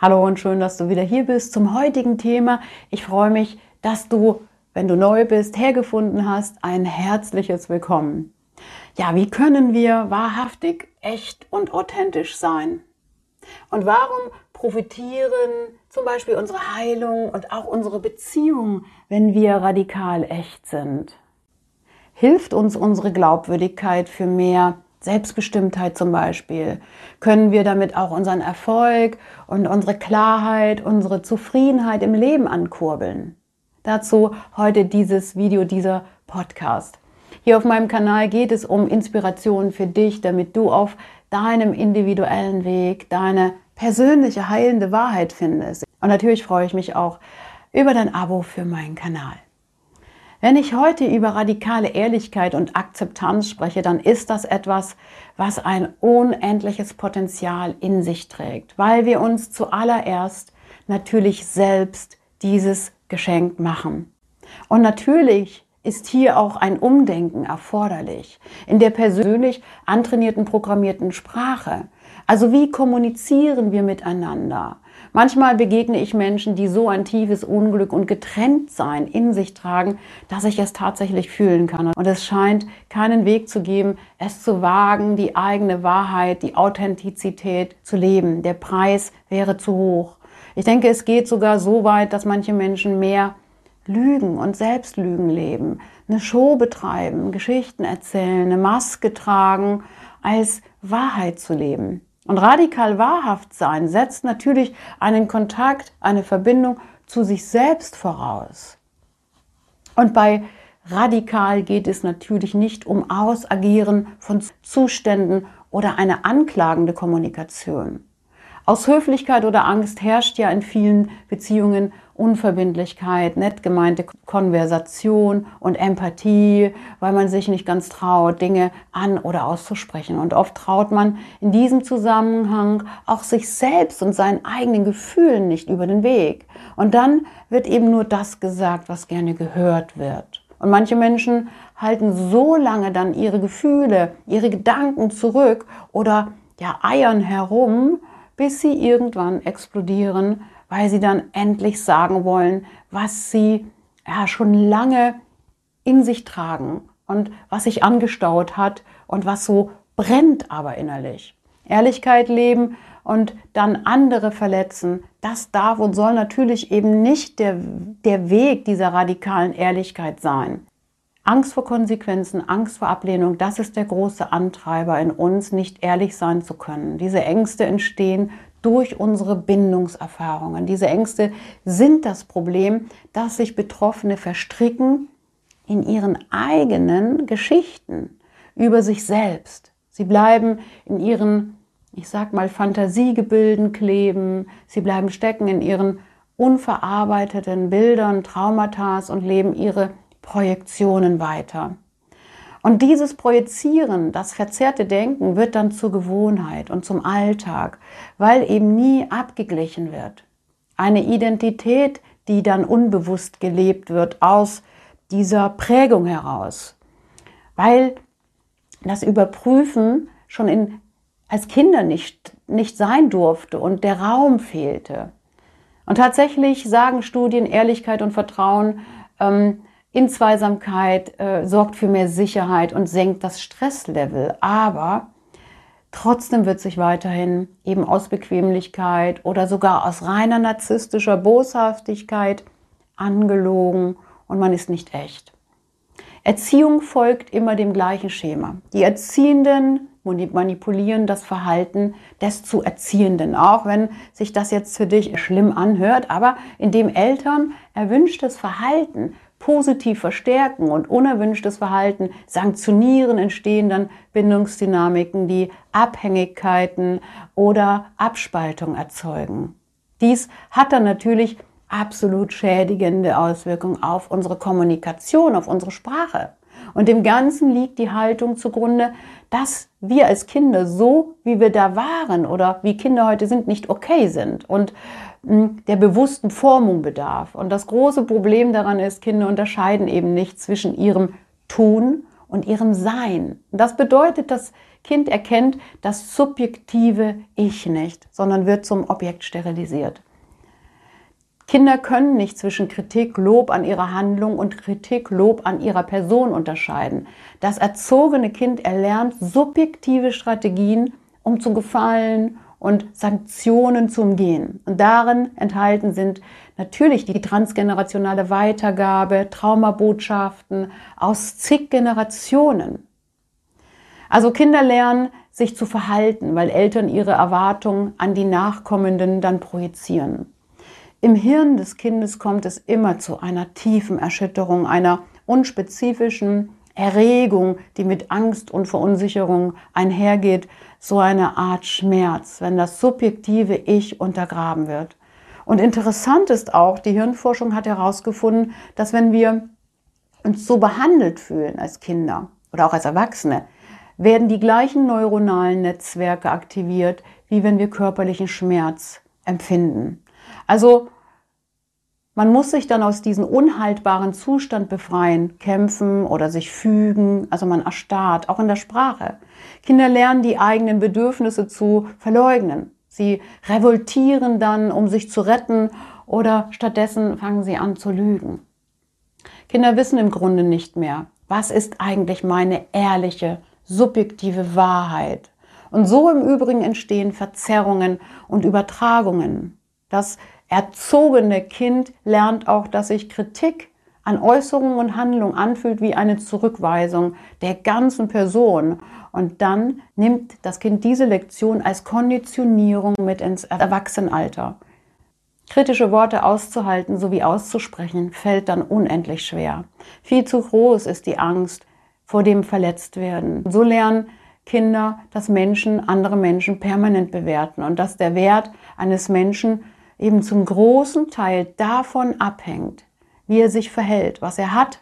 Hallo und schön, dass du wieder hier bist zum heutigen Thema. Ich freue mich, dass du, wenn du neu bist, hergefunden hast. Ein herzliches Willkommen. Ja, wie können wir wahrhaftig, echt und authentisch sein? Und warum profitieren zum Beispiel unsere Heilung und auch unsere Beziehung, wenn wir radikal echt sind? Hilft uns unsere Glaubwürdigkeit für mehr Selbstbestimmtheit zum Beispiel, können wir damit auch unseren Erfolg und unsere Klarheit, unsere Zufriedenheit im Leben ankurbeln. Dazu heute dieses Video, dieser Podcast. Hier auf meinem Kanal geht es um Inspiration für dich, damit du auf deinem individuellen Weg deine persönliche heilende Wahrheit findest. Und natürlich freue ich mich auch über dein Abo für meinen Kanal. Wenn ich heute über radikale Ehrlichkeit und Akzeptanz spreche, dann ist das etwas, was ein unendliches Potenzial in sich trägt, weil wir uns zuallererst natürlich selbst dieses Geschenk machen. Und natürlich ist hier auch ein Umdenken erforderlich in der persönlich antrainierten, programmierten Sprache. Also wie kommunizieren wir miteinander? Manchmal begegne ich Menschen, die so ein tiefes Unglück und Getrenntsein in sich tragen, dass ich es tatsächlich fühlen kann. Und es scheint keinen Weg zu geben, es zu wagen, die eigene Wahrheit, die Authentizität zu leben. Der Preis wäre zu hoch. Ich denke, es geht sogar so weit, dass manche Menschen mehr Lügen und Selbstlügen leben, eine Show betreiben, Geschichten erzählen, eine Maske tragen, als Wahrheit zu leben. Und radikal wahrhaft sein setzt natürlich einen Kontakt, eine Verbindung zu sich selbst voraus. Und bei radikal geht es natürlich nicht um Ausagieren von Zuständen oder eine anklagende Kommunikation. Aus Höflichkeit oder Angst herrscht ja in vielen Beziehungen Unverbindlichkeit, nett gemeinte Konversation und Empathie, weil man sich nicht ganz traut, Dinge an oder auszusprechen. Und oft traut man in diesem Zusammenhang auch sich selbst und seinen eigenen Gefühlen nicht über den Weg. Und dann wird eben nur das gesagt, was gerne gehört wird. Und manche Menschen halten so lange dann ihre Gefühle, ihre Gedanken zurück oder ja, eiern herum, bis sie irgendwann explodieren, weil sie dann endlich sagen wollen, was sie ja schon lange in sich tragen und was sich angestaut hat und was so brennt aber innerlich. Ehrlichkeit leben und dann andere verletzen, das darf und soll natürlich eben nicht der, der Weg dieser radikalen Ehrlichkeit sein. Angst vor Konsequenzen, Angst vor Ablehnung, das ist der große Antreiber in uns, nicht ehrlich sein zu können. Diese Ängste entstehen durch unsere Bindungserfahrungen. Diese Ängste sind das Problem, dass sich Betroffene verstricken in ihren eigenen Geschichten über sich selbst. Sie bleiben in ihren, ich sag mal, Fantasiegebilden kleben. Sie bleiben stecken in ihren unverarbeiteten Bildern, Traumata und leben ihre Projektionen weiter. Und dieses Projizieren, das verzerrte Denken wird dann zur Gewohnheit und zum Alltag, weil eben nie abgeglichen wird. Eine Identität, die dann unbewusst gelebt wird aus dieser Prägung heraus. Weil das Überprüfen schon in, als Kinder nicht, nicht sein durfte und der Raum fehlte. Und tatsächlich sagen Studien, Ehrlichkeit und Vertrauen ähm, in Zweisamkeit äh, sorgt für mehr Sicherheit und senkt das Stresslevel. Aber trotzdem wird sich weiterhin eben aus Bequemlichkeit oder sogar aus reiner narzisstischer Boshaftigkeit angelogen und man ist nicht echt. Erziehung folgt immer dem gleichen Schema. Die Erziehenden manipulieren das Verhalten des zu Erziehenden, auch wenn sich das jetzt für dich schlimm anhört, aber indem Eltern erwünschtes Verhalten positiv verstärken und unerwünschtes Verhalten sanktionieren, entstehen dann Bindungsdynamiken, die Abhängigkeiten oder Abspaltung erzeugen. Dies hat dann natürlich absolut schädigende Auswirkungen auf unsere Kommunikation, auf unsere Sprache. Und dem Ganzen liegt die Haltung zugrunde, dass wir als Kinder so, wie wir da waren oder wie Kinder heute sind, nicht okay sind und hm, der bewussten Formung bedarf. Und das große Problem daran ist, Kinder unterscheiden eben nicht zwischen ihrem Tun und ihrem Sein. Das bedeutet, das Kind erkennt das subjektive Ich nicht, sondern wird zum Objekt sterilisiert. Kinder können nicht zwischen Kritik, Lob an ihrer Handlung und Kritik, Lob an ihrer Person unterscheiden. Das erzogene Kind erlernt subjektive Strategien, um zu gefallen und Sanktionen zu umgehen. Und darin enthalten sind natürlich die transgenerationale Weitergabe, Traumabotschaften aus zig Generationen. Also Kinder lernen, sich zu verhalten, weil Eltern ihre Erwartungen an die Nachkommenden dann projizieren. Im Hirn des Kindes kommt es immer zu einer tiefen Erschütterung, einer unspezifischen Erregung, die mit Angst und Verunsicherung einhergeht, so eine Art Schmerz, wenn das subjektive Ich untergraben wird. Und interessant ist auch, die Hirnforschung hat herausgefunden, dass wenn wir uns so behandelt fühlen als Kinder oder auch als Erwachsene, werden die gleichen neuronalen Netzwerke aktiviert, wie wenn wir körperlichen Schmerz empfinden. Also man muss sich dann aus diesem unhaltbaren Zustand befreien, kämpfen oder sich fügen. Also man erstarrt, auch in der Sprache. Kinder lernen die eigenen Bedürfnisse zu verleugnen. Sie revoltieren dann, um sich zu retten oder stattdessen fangen sie an zu lügen. Kinder wissen im Grunde nicht mehr, was ist eigentlich meine ehrliche, subjektive Wahrheit. Und so im Übrigen entstehen Verzerrungen und Übertragungen. Das erzogene Kind lernt auch, dass sich Kritik an Äußerungen und Handlungen anfühlt wie eine Zurückweisung der ganzen Person. Und dann nimmt das Kind diese Lektion als Konditionierung mit ins Erwachsenenalter. Kritische Worte auszuhalten sowie auszusprechen fällt dann unendlich schwer. Viel zu groß ist die Angst vor dem Verletztwerden. So lernen Kinder, dass Menschen andere Menschen permanent bewerten und dass der Wert eines Menschen eben zum großen Teil davon abhängt, wie er sich verhält, was er hat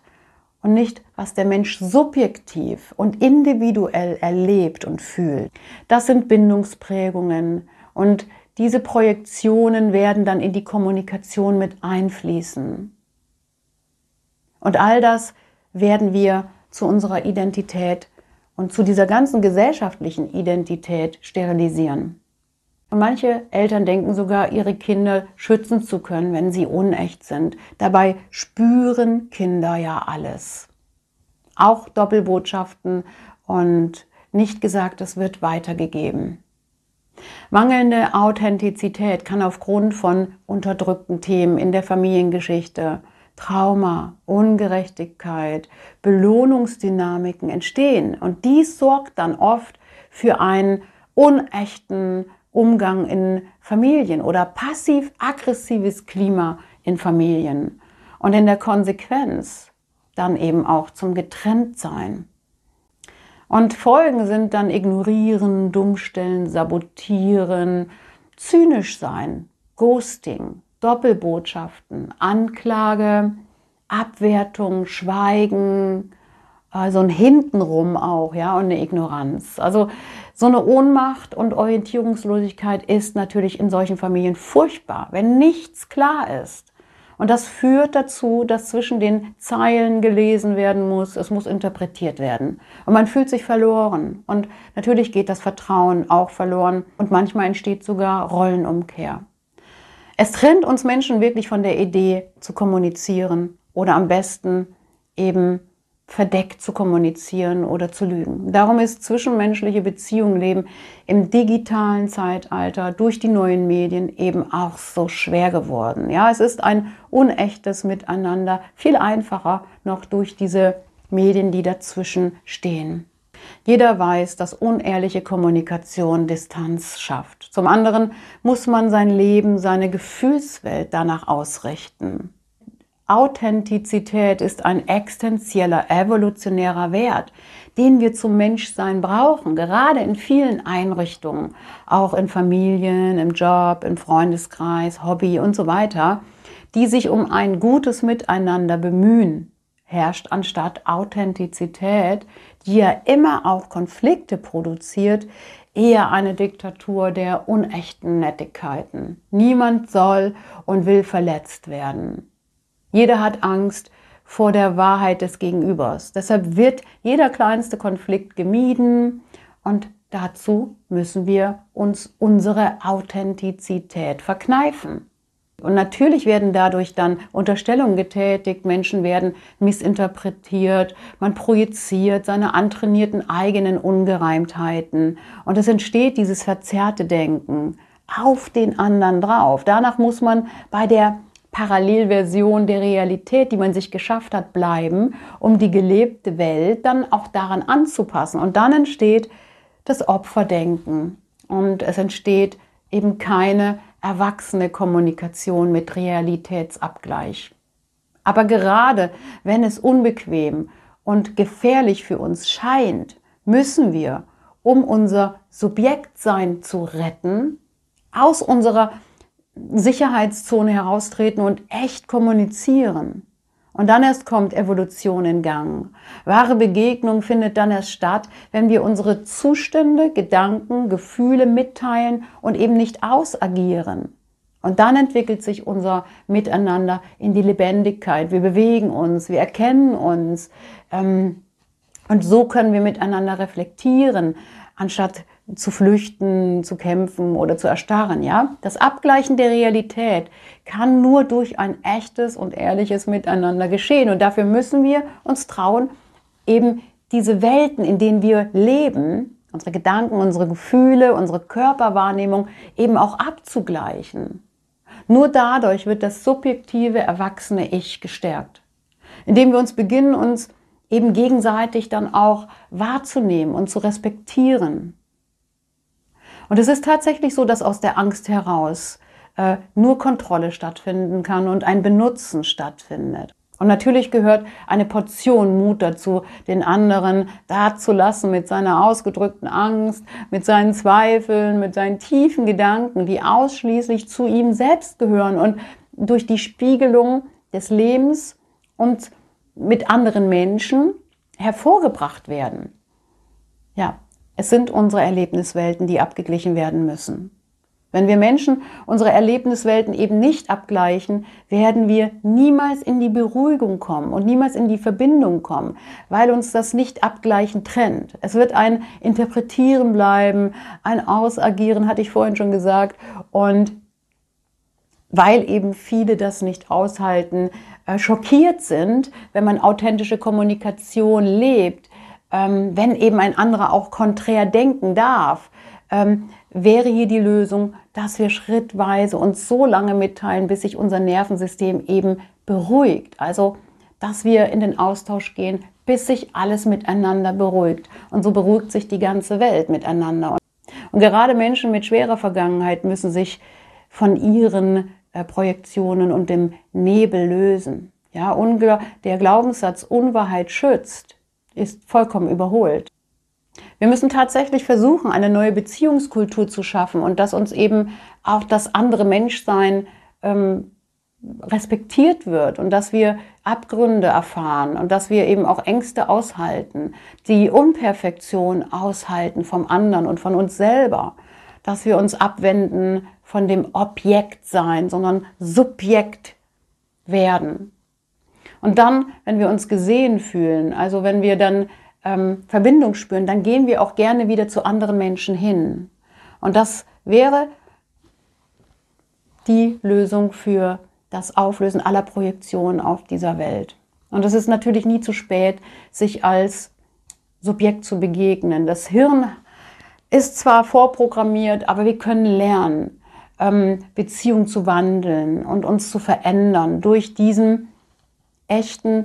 und nicht, was der Mensch subjektiv und individuell erlebt und fühlt. Das sind Bindungsprägungen und diese Projektionen werden dann in die Kommunikation mit einfließen. Und all das werden wir zu unserer Identität und zu dieser ganzen gesellschaftlichen Identität sterilisieren. Und manche Eltern denken sogar, ihre Kinder schützen zu können, wenn sie unecht sind. Dabei spüren Kinder ja alles. Auch Doppelbotschaften und nicht gesagt, es wird weitergegeben. Mangelnde Authentizität kann aufgrund von unterdrückten Themen in der Familiengeschichte, Trauma, Ungerechtigkeit, Belohnungsdynamiken entstehen. Und dies sorgt dann oft für einen unechten Umgang in Familien oder passiv-aggressives Klima in Familien und in der Konsequenz dann eben auch zum Getrenntsein. Und Folgen sind dann ignorieren, dummstellen, sabotieren, zynisch sein, Ghosting, Doppelbotschaften, Anklage, Abwertung, Schweigen, so ein Hintenrum auch, ja, und eine Ignoranz. Also so eine Ohnmacht und Orientierungslosigkeit ist natürlich in solchen Familien furchtbar, wenn nichts klar ist. Und das führt dazu, dass zwischen den Zeilen gelesen werden muss, es muss interpretiert werden. Und man fühlt sich verloren. Und natürlich geht das Vertrauen auch verloren. Und manchmal entsteht sogar Rollenumkehr. Es trennt uns Menschen wirklich von der Idee zu kommunizieren oder am besten eben verdeckt zu kommunizieren oder zu lügen. Darum ist zwischenmenschliche Beziehungen leben im digitalen Zeitalter durch die neuen Medien eben auch so schwer geworden. Ja, es ist ein unechtes Miteinander, viel einfacher noch durch diese Medien, die dazwischen stehen. Jeder weiß, dass unehrliche Kommunikation Distanz schafft. Zum anderen muss man sein Leben, seine Gefühlswelt danach ausrichten. Authentizität ist ein existenzieller, evolutionärer Wert, den wir zum Menschsein brauchen, gerade in vielen Einrichtungen, auch in Familien, im Job, im Freundeskreis, Hobby und so weiter, die sich um ein gutes Miteinander bemühen, herrscht anstatt Authentizität, die ja immer auch Konflikte produziert, eher eine Diktatur der unechten Nettigkeiten. Niemand soll und will verletzt werden. Jeder hat Angst vor der Wahrheit des Gegenübers. Deshalb wird jeder kleinste Konflikt gemieden und dazu müssen wir uns unsere Authentizität verkneifen. Und natürlich werden dadurch dann Unterstellungen getätigt, Menschen werden missinterpretiert, man projiziert seine antrainierten eigenen Ungereimtheiten und es entsteht dieses verzerrte Denken auf den anderen drauf. Danach muss man bei der Parallelversion der Realität, die man sich geschafft hat, bleiben, um die gelebte Welt dann auch daran anzupassen. Und dann entsteht das Opferdenken und es entsteht eben keine erwachsene Kommunikation mit Realitätsabgleich. Aber gerade wenn es unbequem und gefährlich für uns scheint, müssen wir, um unser Subjektsein zu retten, aus unserer Sicherheitszone heraustreten und echt kommunizieren. Und dann erst kommt Evolution in Gang. Wahre Begegnung findet dann erst statt, wenn wir unsere Zustände, Gedanken, Gefühle mitteilen und eben nicht ausagieren. Und dann entwickelt sich unser Miteinander in die Lebendigkeit. Wir bewegen uns, wir erkennen uns. Ähm, und so können wir miteinander reflektieren, anstatt zu flüchten, zu kämpfen oder zu erstarren, ja? Das Abgleichen der Realität kann nur durch ein echtes und ehrliches Miteinander geschehen und dafür müssen wir uns trauen, eben diese Welten, in denen wir leben, unsere Gedanken, unsere Gefühle, unsere Körperwahrnehmung eben auch abzugleichen. Nur dadurch wird das subjektive, erwachsene Ich gestärkt. Indem wir uns beginnen, uns eben gegenseitig dann auch wahrzunehmen und zu respektieren. Und es ist tatsächlich so, dass aus der Angst heraus äh, nur Kontrolle stattfinden kann und ein Benutzen stattfindet. Und natürlich gehört eine Portion Mut dazu, den anderen da zu lassen mit seiner ausgedrückten Angst, mit seinen Zweifeln, mit seinen tiefen Gedanken, die ausschließlich zu ihm selbst gehören und durch die Spiegelung des Lebens und mit anderen Menschen hervorgebracht werden. Ja, es sind unsere Erlebniswelten, die abgeglichen werden müssen. Wenn wir Menschen unsere Erlebniswelten eben nicht abgleichen, werden wir niemals in die Beruhigung kommen und niemals in die Verbindung kommen, weil uns das nicht abgleichen trennt. Es wird ein Interpretieren bleiben, ein Ausagieren, hatte ich vorhin schon gesagt, und weil eben viele das nicht aushalten, äh, schockiert sind, wenn man authentische Kommunikation lebt, ähm, wenn eben ein anderer auch konträr denken darf, ähm, wäre hier die Lösung, dass wir schrittweise uns so lange mitteilen, bis sich unser Nervensystem eben beruhigt. Also, dass wir in den Austausch gehen, bis sich alles miteinander beruhigt. Und so beruhigt sich die ganze Welt miteinander. Und gerade Menschen mit schwerer Vergangenheit müssen sich von ihren äh, Projektionen und dem Nebel lösen. Ja, der Glaubenssatz Unwahrheit schützt ist vollkommen überholt. Wir müssen tatsächlich versuchen, eine neue Beziehungskultur zu schaffen und dass uns eben auch das andere Menschsein ähm, respektiert wird und dass wir Abgründe erfahren und dass wir eben auch Ängste aushalten, die Unperfektion aushalten vom anderen und von uns selber, dass wir uns abwenden von dem Objekt sein, sondern Subjekt werden. Und dann, wenn wir uns gesehen fühlen, also wenn wir dann ähm, Verbindung spüren, dann gehen wir auch gerne wieder zu anderen Menschen hin. Und das wäre die Lösung für das Auflösen aller Projektionen auf dieser Welt. Und es ist natürlich nie zu spät, sich als Subjekt zu begegnen. Das Hirn ist zwar vorprogrammiert, aber wir können lernen, ähm, Beziehung zu wandeln und uns zu verändern durch diesen echten,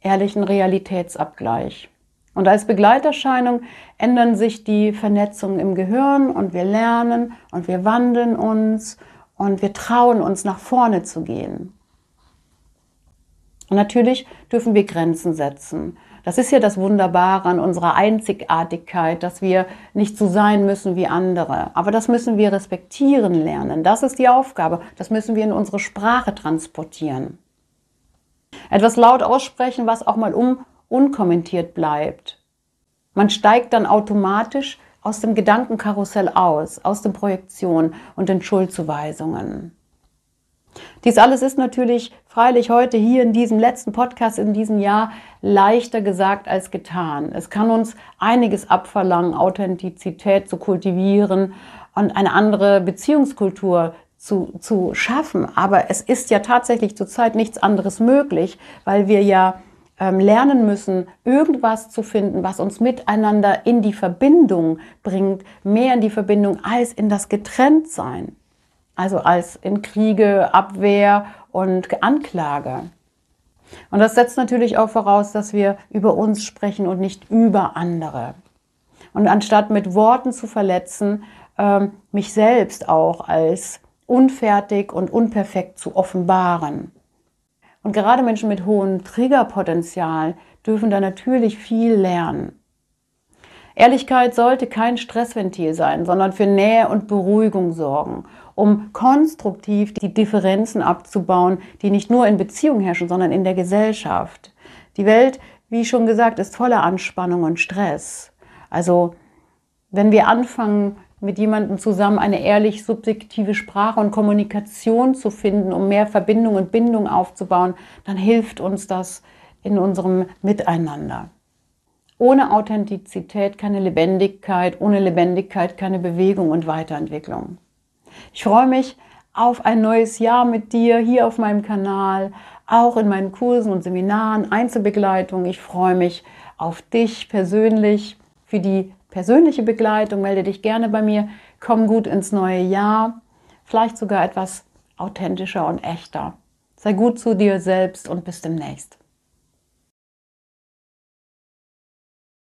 ehrlichen Realitätsabgleich. Und als Begleiterscheinung ändern sich die Vernetzungen im Gehirn und wir lernen und wir wandeln uns und wir trauen uns nach vorne zu gehen. Und natürlich dürfen wir Grenzen setzen. Das ist ja das Wunderbare an unserer Einzigartigkeit, dass wir nicht so sein müssen wie andere. Aber das müssen wir respektieren lernen. Das ist die Aufgabe. Das müssen wir in unsere Sprache transportieren. Etwas laut aussprechen, was auch mal un unkommentiert bleibt. Man steigt dann automatisch aus dem Gedankenkarussell aus, aus den Projektionen und den Schuldzuweisungen. Dies alles ist natürlich freilich heute hier in diesem letzten Podcast in diesem Jahr leichter gesagt als getan. Es kann uns einiges abverlangen, Authentizität zu kultivieren und eine andere Beziehungskultur zu, zu schaffen. Aber es ist ja tatsächlich zurzeit nichts anderes möglich, weil wir ja ähm, lernen müssen, irgendwas zu finden, was uns miteinander in die Verbindung bringt, mehr in die Verbindung als in das Getrenntsein. Also als in Kriege, Abwehr und Anklage. Und das setzt natürlich auch voraus, dass wir über uns sprechen und nicht über andere. Und anstatt mit Worten zu verletzen, ähm, mich selbst auch als unfertig und unperfekt zu offenbaren. Und gerade Menschen mit hohem Triggerpotenzial dürfen da natürlich viel lernen. Ehrlichkeit sollte kein Stressventil sein, sondern für Nähe und Beruhigung sorgen, um konstruktiv die Differenzen abzubauen, die nicht nur in Beziehungen herrschen, sondern in der Gesellschaft. Die Welt, wie schon gesagt, ist voller Anspannung und Stress. Also wenn wir anfangen, mit jemandem zusammen eine ehrlich subjektive Sprache und Kommunikation zu finden, um mehr Verbindung und Bindung aufzubauen, dann hilft uns das in unserem Miteinander. Ohne Authentizität keine Lebendigkeit, ohne Lebendigkeit keine Bewegung und Weiterentwicklung. Ich freue mich auf ein neues Jahr mit dir hier auf meinem Kanal, auch in meinen Kursen und Seminaren, Einzelbegleitung. Ich freue mich auf dich persönlich für die persönliche Begleitung, melde dich gerne bei mir. Komm gut ins neue Jahr. Vielleicht sogar etwas authentischer und echter. Sei gut zu dir selbst und bis demnächst.